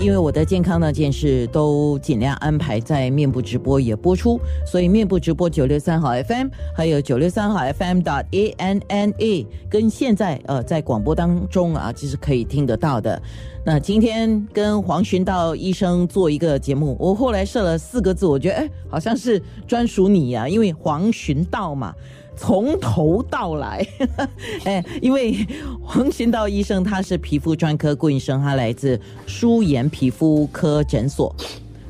因为我的健康那件事都尽量安排在面部直播也播出，所以面部直播九六三号 FM，还有九六三号 FM dot A N N A，跟现在呃在广播当中啊，其实可以听得到的。那今天跟黄寻道医生做一个节目，我后来设了四个字，我觉得哎，好像是专属你呀，因为黄寻道嘛，从头到来，哎，因为黄寻道医生他是皮肤专科顾医生，他来自舒颜皮肤科诊所。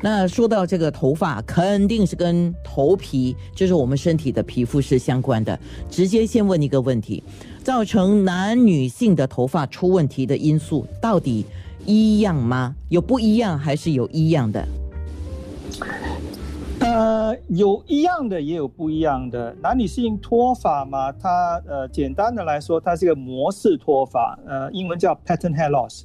那说到这个头发，肯定是跟头皮，就是我们身体的皮肤是相关的。直接先问一个问题：造成男女性的头发出问题的因素到底？一样吗？有不一样还是有一样的？呃，有一样的，也有不一样的。男女性脱发嘛，它呃，简单的来说，它是一个模式脱发，呃，英文叫 pattern hair loss，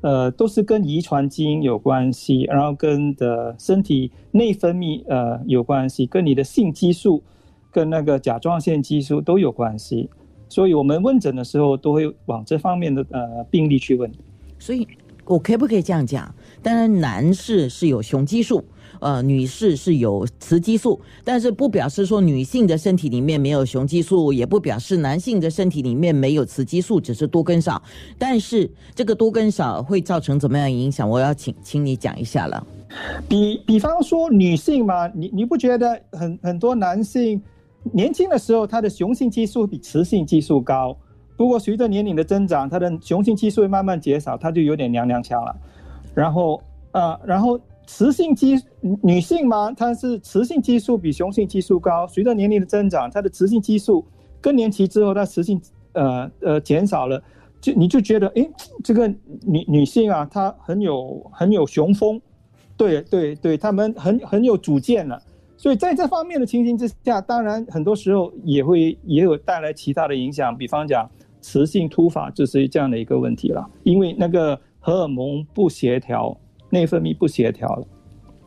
呃，都是跟遗传基因有关系，然后跟的身体内分泌呃有关系，跟你的性激素跟那个甲状腺激素都有关系。所以我们问诊的时候都会往这方面的呃病例去问。所以。我可不可以这样讲？当然，男士是有雄激素，呃，女士是有雌激素，但是不表示说女性的身体里面没有雄激素，也不表示男性的身体里面没有雌激素，只是多跟少。但是这个多跟少会造成怎么样影响？我要请请你讲一下了。比比方说女性嘛，你你不觉得很很多男性年轻的时候他的雄性激素比雌性激素高？不过随着年龄的增长，他的雄性激素会慢慢减少，他就有点娘娘腔了。然后，呃，然后雌性激女性嘛，她是雌性激素比雄性激素高。随着年龄的增长，她的雌性激素更年期之后，她雌性呃呃减少了，就你就觉得，哎，这个女女性啊，她很有很有雄风，对对对，她们很很有主见了。所以在这方面的情形之下，当然很多时候也会也有带来其他的影响，比方讲。雌性突发就是这样的一个问题了，因为那个荷尔蒙不协调，内分泌不协调了。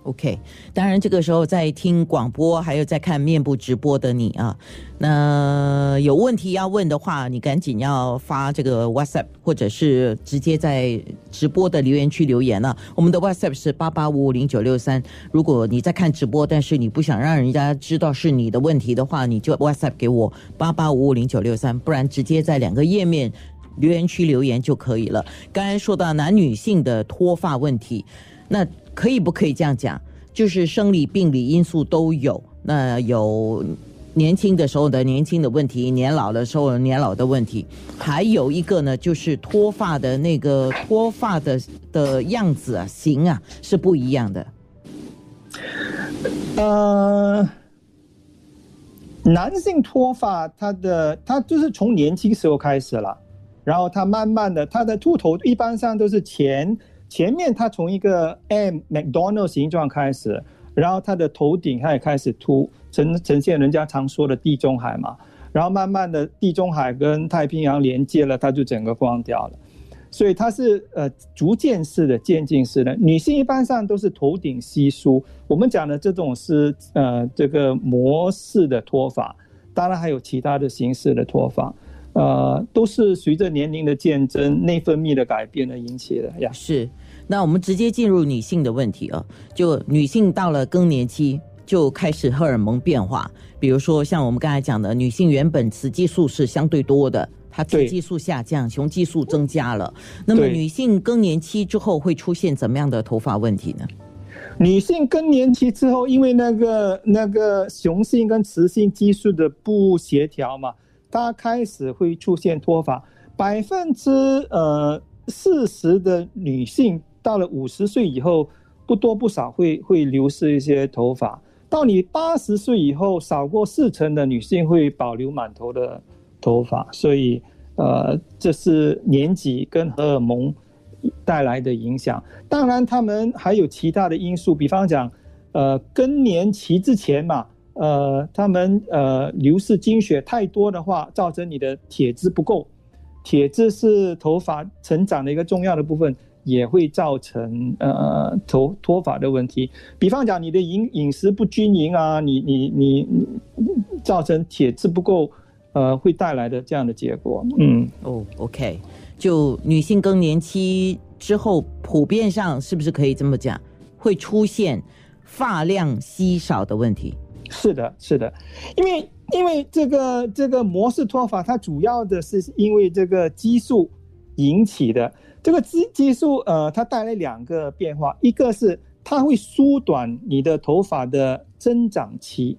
OK，当然这个时候在听广播，还有在看面部直播的你啊，那有问题要问的话，你赶紧要发这个 WhatsApp，或者是直接在直播的留言区留言了。我们的 WhatsApp 是八八五五零九六三。如果你在看直播，但是你不想让人家知道是你的问题的话，你就 WhatsApp 给我八八五五零九六三，不然直接在两个页面留言区留言就可以了。刚才说到男女性的脱发问题，那。可以不可以这样讲？就是生理、病理因素都有。那有年轻的时候的年轻的问题，年老的时候年老的问题。还有一个呢，就是脱发的那个脱发的的样子啊、型啊是不一样的。呃，男性脱发，他的他就是从年轻时候开始了，然后他慢慢的，他的秃头一般上都是前。前面它从一个 M McDonald 形状开始，然后它的头顶它也开始凸，呈呈现人家常说的地中海嘛，然后慢慢的地中海跟太平洋连接了，它就整个光掉了，所以它是呃逐渐式的渐进式的。女性一般上都是头顶稀疏，我们讲的这种是呃这个模式的脱发，当然还有其他的形式的脱发。呃，都是随着年龄的渐增、内分泌的改变而引起的呀。是，那我们直接进入女性的问题啊。就女性到了更年期，就开始荷尔蒙变化。比如说，像我们刚才讲的，女性原本雌激素是相对多的，她雌激素下降，雄激素增加了。那么，女性更年期之后会出现怎么样的头发问题呢？女性更年期之后，因为那个那个雄性跟雌性激素的不协调嘛。它开始会出现脱发，百分之呃四十的女性到了五十岁以后，不多不少会会流失一些头发。到你八十岁以后，少过四成的女性会保留满头的头发。所以，呃，这是年纪跟荷尔蒙带来的影响。当然，他们还有其他的因素，比方讲，呃，更年期之前嘛。呃，他们呃流失精血太多的话，造成你的铁质不够，铁质是头发成长的一个重要的部分，也会造成呃头脱发的问题。比方讲，你的饮饮食不均匀啊，你你你造成铁质不够，呃，会带来的这样的结果。嗯，哦，OK，就女性更年期之后，普遍上是不是可以这么讲，会出现发量稀少的问题？是的，是的，因为因为这个这个模式脱发，它主要的是因为这个激素引起的。这个激激素，呃，它带来两个变化，一个是它会缩短你的头发的增长期，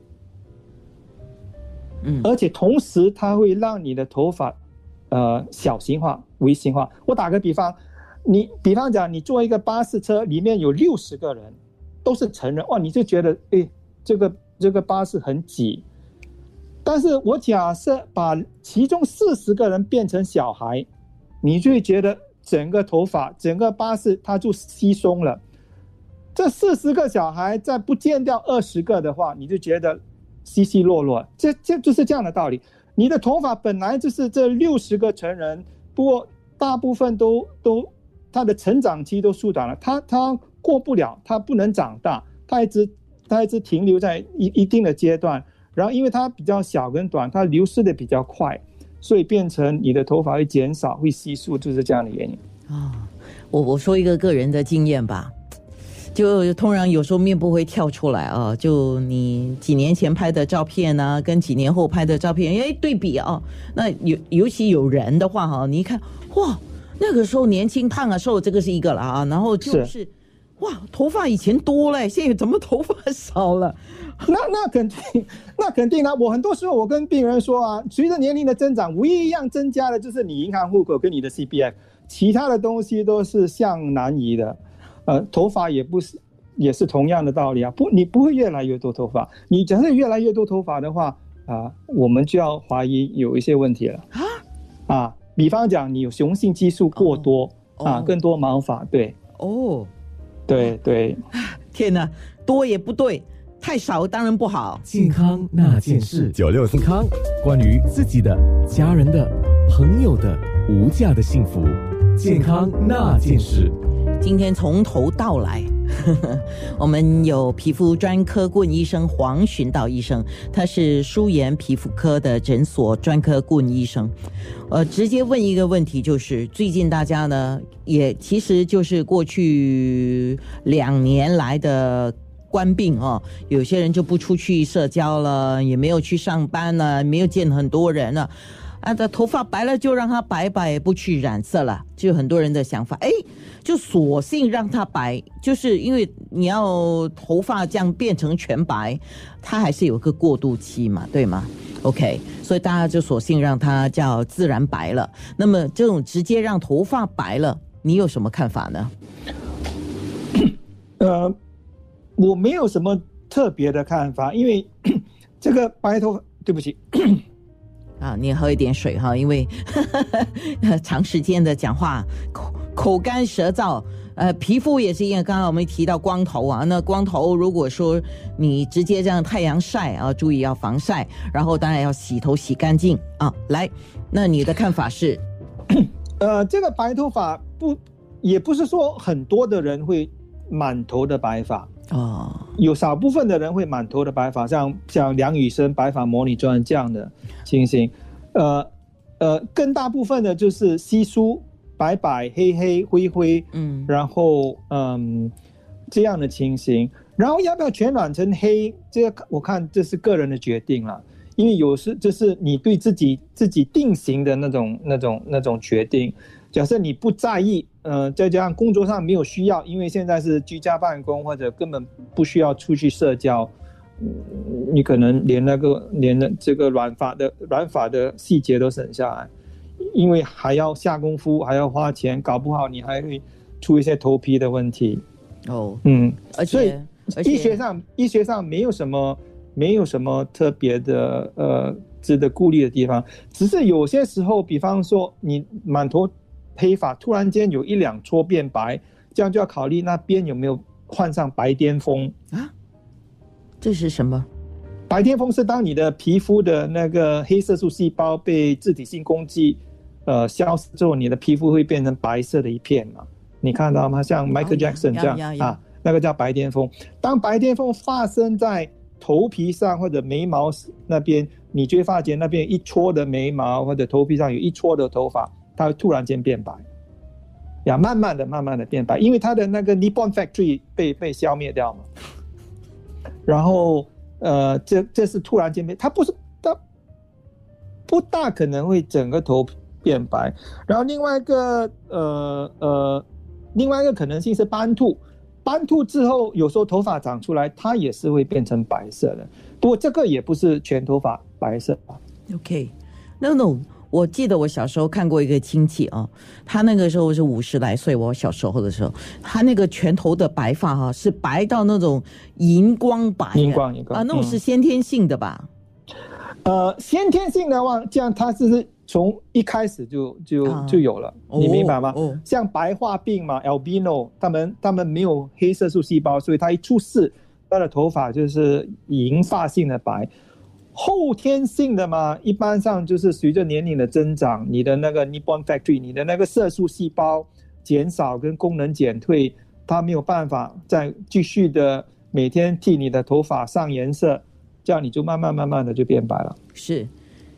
嗯而且同时它会让你的头发，呃，小型化、微型化。我打个比方，你比方讲，你坐一个巴士车，里面有六十个人，都是成人，哇，你就觉得，哎，这个这个巴士很挤。但是我假设把其中四十个人变成小孩，你就会觉得整个头发、整个巴士它就稀松了。这四十个小孩再不见掉二十个的话，你就觉得稀稀落落。这这就是这样的道理。你的头发本来就是这六十个成人，不过大部分都都他的成长期都缩短了，他他过不了，他不能长大，他一直它一直停留在一一定的阶段。然后因为它比较小跟短，它流失的比较快，所以变成你的头发会减少，会稀疏，就是这样的原因。啊、我我说一个个人的经验吧，就通常有时候面部会跳出来啊，就你几年前拍的照片呢、跟几年后拍的照片，哎，对比啊，那尤尤其有人的话哈，你一看，哇，那个时候年轻胖啊瘦，这个是一个了啊，然后就是哇，头发以前多嘞，现在怎么头发少了？那那肯定，那肯定啊！我很多时候我跟病人说啊，随着年龄的增长，唯一一样增加的就是你银行户口跟你的 C B F，其他的东西都是向南移的。呃，头发也不是，也是同样的道理啊。不，你不会越来越多头发，你假设越来越多头发的话啊，我们就要怀疑有一些问题了啊啊。比方讲，你有雄性激素过多、哦啊，更多毛发，对哦，对对。天哪，多也不对，太少当然不好。健康那件事，九六健康，关于自己的、家人的、朋友的无价的幸福，健康那件事。今天从头到来，我们有皮肤专科顾问医生黄寻道医生，他是舒颜皮肤科的诊所专科顾问医生。呃，直接问一个问题，就是最近大家呢，也其实就是过去两年来的。官病哦，有些人就不出去社交了，也没有去上班了，没有见很多人了。啊，这头发白了就让它白白，不去染色了，就很多人的想法，哎，就索性让它白，就是因为你要头发这样变成全白，它还是有个过渡期嘛，对吗？OK，所以大家就索性让它叫自然白了。那么这种直接让头发白了，你有什么看法呢？呃，我没有什么特别的看法，因为 这个白头发，对不起，啊，你喝一点水哈，因为 长时间的讲话，口口干舌燥，呃，皮肤也是因为刚刚我们提到光头啊，那光头如果说你直接这样太阳晒啊，注意要防晒，然后当然要洗头洗干净啊。来，那你的看法是？呃，这个白头发不，也不是说很多的人会满头的白发，哦，有少部分的人会满头的白发，像像梁羽生白发魔女传这样的情形，呃呃，更大部分的就是稀疏、白白、黑黑、灰灰，嗯。然后嗯这样的情形，然后要不要全染成黑，这个我看这是个人的决定了，因为有时就是你对自己自己定型的那种那种那种决定。假设你不在意，呃，再加上工作上没有需要，因为现在是居家办公或者根本不需要出去社交，嗯，你可能连那个连那这个软法的软法的细节都省下来，因为还要下功夫，还要花钱，搞不好你还会出一些头皮的问题。哦，嗯，而且医学上医学上没有什么没有什么特别的呃值得顾虑的地方，只是有些时候，比方说你满头黑发，突然间有一两撮变白，这样就要考虑那边有没有患上白癜风。啊，这是什么？白癜风是当你的皮肤的那个黑色素细胞被自体性攻击，呃，消失之后，你的皮肤会变成白色的一片嘛？你看到吗？像 Michael Jackson 这样啊，那个叫白癜风。当白癜风发生在头皮上或者眉毛那边，你就会发觉那边一撮的眉毛或者头皮上有一撮的头发，它会突然间变白，呀，慢慢的、慢慢的变白，因为它的那个 Nippon Factory 被被消灭掉嘛。然后，呃，这这是突然间变，它不是它不大可能会整个头变白。然后另外一个，呃呃，另外一个可能性是斑秃。斑秃之后，有时候头发长出来，它也是会变成白色的。不过这个也不是全头发白色。OK，No No，我记得我小时候看过一个亲戚啊，他那个时候是五十来岁，我小时候的时候，他那个全头的白发哈是白到那种荧光白，荧光荧光啊，那种是先天性的吧？呃，先天性的话，这样他是。从一开始就就就有了，你明白吗？像白化病嘛，albino，他们他们没有黑色素细胞，所以他一出世，他的头发就是银发性的白。后天性的嘛，一般上就是随着年龄的增长，你的那个 n i p o n Factory，你的那个色素细胞减少跟功能减退，它没有办法再继续的每天替你的头发上颜色，这样你就慢慢慢慢的就变白了。是。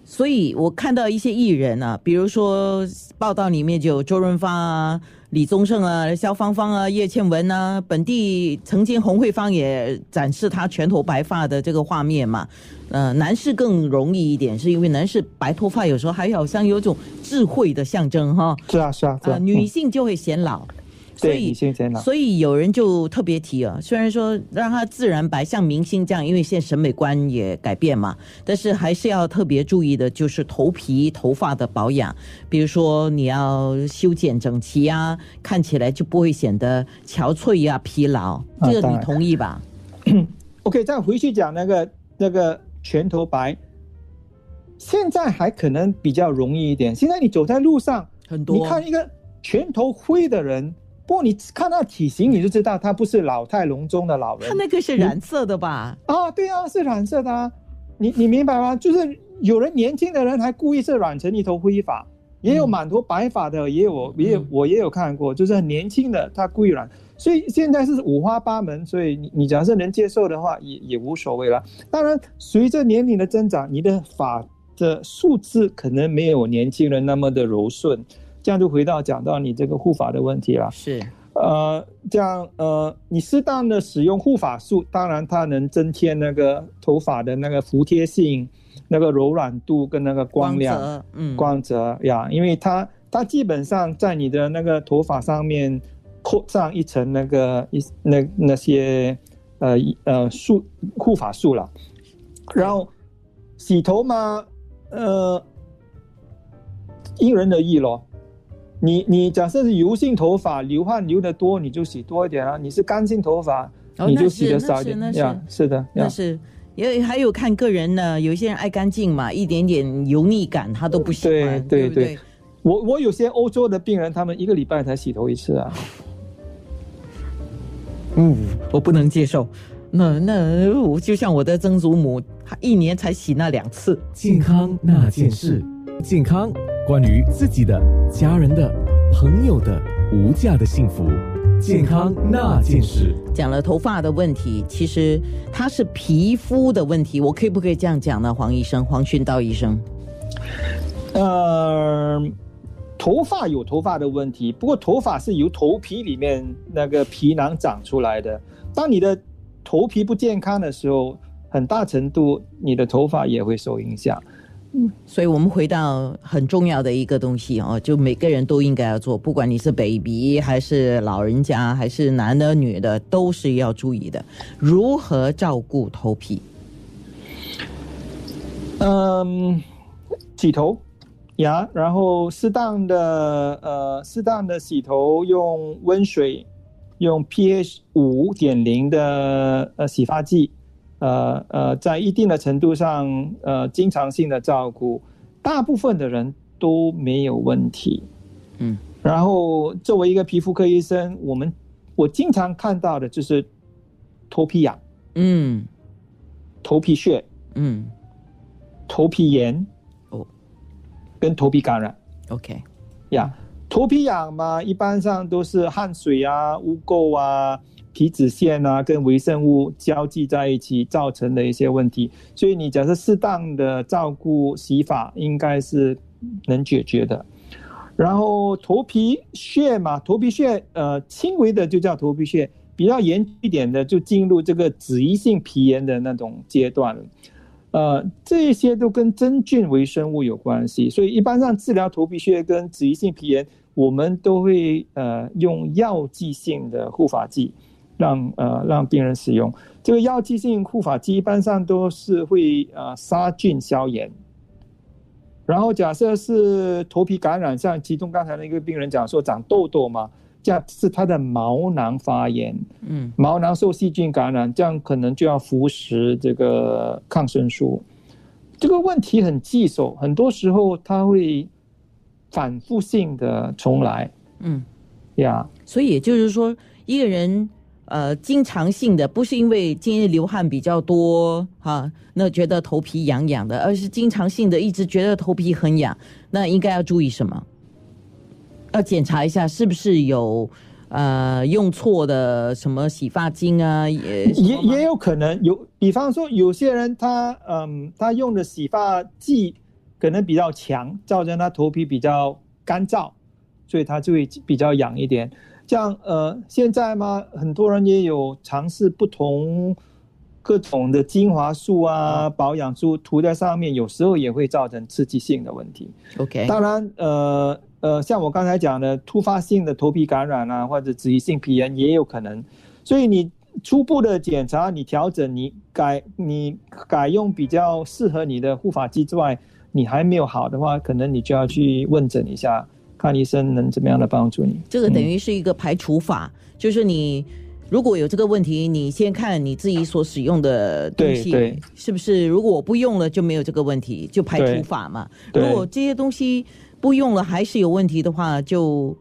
所以我看到一些艺人啊，比如说报道里面就有周润发啊、李宗盛啊、肖芳芳啊、叶倩文啊，本地曾经洪慧芳也展示她全头白发的这个画面嘛。呃，男士更容易一点，是因为男士白头发有时候还好像有种智慧的象征哈。是啊，是啊，啊，女性就会显老。所以，所以有人就特别提啊，虽然说让他自然白，像明星这样，因为现在审美观也改变嘛，但是还是要特别注意的，就是头皮、头发的保养，比如说你要修剪整齐啊，看起来就不会显得憔悴呀、疲劳。这个你同意吧？OK，再回去讲那个那个全头白，现在还可能比较容易一点。现在你走在路上，很多你看一个全头灰的人。不过你看他体型，你就知道他不是老态龙钟的老人。他那个是染色的吧？啊，对啊，是染色的。啊。你你明白吗？就是有人年轻的人还故意是染成一头灰发，也有满头白发的，也有也有我也有看过，就是很年轻的他故意染。所以现在是五花八门，所以你你假设能接受的话，也也无所谓了。当然，随着年龄的增长，你的发的素质可能没有年轻人那么的柔顺。这样就回到讲到你这个护发的问题了。是，呃，这样呃，你适当的使用护发素，当然它能增添那个头发的那个服帖性、那个柔软度跟那个光亮、嗯，光泽呀。因为它它基本上在你的那个头发上面扣上一层那个一那那些呃呃素护发素了。然后洗头嘛，呃，因人而异咯。你你假设是油性头发，流汗流的多，你就洗多一点啊。你是干性头发，你就洗的少一点。那是是的，那是因为还有看个人呢。有一些人爱干净嘛，一点点油腻感他都不喜欢。对对对，我我有些欧洲的病人，他们一个礼拜才洗头一次啊。嗯，我不能接受。那那我就像我的曾祖母，她一年才洗那两次。健康那件事，健康。关于自己的、家人的、朋友的无价的幸福、健康那件事，讲了头发的问题，其实它是皮肤的问题。我可以不可以这样讲呢？黄医生，黄训道医生，呃，头发有头发的问题，不过头发是由头皮里面那个皮囊长出来的。当你的头皮不健康的时候，很大程度你的头发也会受影响。嗯，所以我们回到很重要的一个东西哦，就每个人都应该要做，不管你是 baby 还是老人家，还是男的女的，都是要注意的。如何照顾头皮？嗯，洗头呀，然后适当的呃，适当的洗头，用温水，用 pH 五点零的呃洗发剂。呃呃，在一定的程度上，呃，经常性的照顾，大部分的人都没有问题。嗯，然后作为一个皮肤科医生，我们我经常看到的就是头皮痒，嗯，头皮屑，嗯，头皮炎，哦，跟头皮感染。OK，呀。头皮痒嘛，一般上都是汗水啊、污垢啊、皮脂腺啊跟微生物交际在一起造成的一些问题。所以你假设适当的照顾洗发，应该是能解决的。然后头皮屑嘛，头皮屑呃轻微的就叫头皮屑，比较严一点的就进入这个脂溢性皮炎的那种阶段。呃，这些都跟真菌微生物有关系，所以一般上治疗头皮屑跟脂溢性皮炎，我们都会呃用药剂性的护发剂，让呃让病人使用。这个药剂性护发剂一般上都是会呃杀菌消炎。然后假设是头皮感染，像其中刚才那个病人讲说长痘痘嘛，这样是他的毛囊发炎，嗯，毛囊受细菌感染，这样可能就要服食这个抗生素。这个问题很棘手，很多时候它会反复性的重来嗯，呀。所以也就是说，一个人呃经常性的，不是因为今天流汗比较多哈、那觉得头皮痒痒的，而是经常性的一直觉得头皮很痒，那应该要注意什么？要检查一下是不是有呃用错的什么洗发精啊，也也也有可能有，比方说有些人他嗯，他用的洗发剂可能比较强，造成他头皮比较干燥，所以他就会比较痒一点。像呃，现在嘛，很多人也有尝试不同各种的精华素啊、保养素涂在上面，有时候也会造成刺激性的问题。OK，当然，呃呃，像我刚才讲的，突发性的头皮感染啊，或者脂溢性皮炎也有可能。所以你初步的检查，你调整，你改你改用比较适合你的护发剂之外，你还没有好的话，可能你就要去问诊一下，看医生能怎么样的帮助你。这个等嗯于是一个排除法，就是你如果有这个问题，你先看你自己所使用的东西对对是不是，如果我不用了就没有这个问题，就排除法嘛。如果这些东西不用了还是有问题的话，就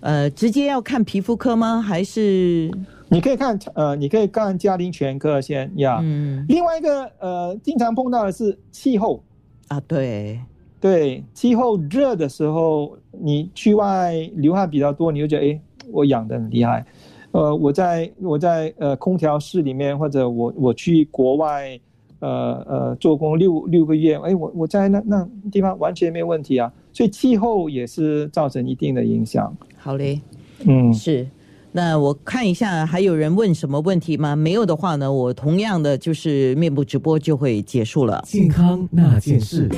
呃直接要看皮肤科吗？还是你可以看呃，你可以看家庭全科先呀。嗯另外一个呃，经常碰到的是气候。啊对，对，气候热的时候，你去外流汗比较多，你就觉得哎，我痒得很厉害。呃，我在我在呃空调室里面，或者我我去国外，呃呃做工六六个月，哎，我我在那那地方完全没有问题啊。所以气候也是造成一定的影响。好嘞，嗯，是。那我看一下还有人问什么问题吗？没有的话呢，我同样的就是面部直播就会结束了。健康那件事。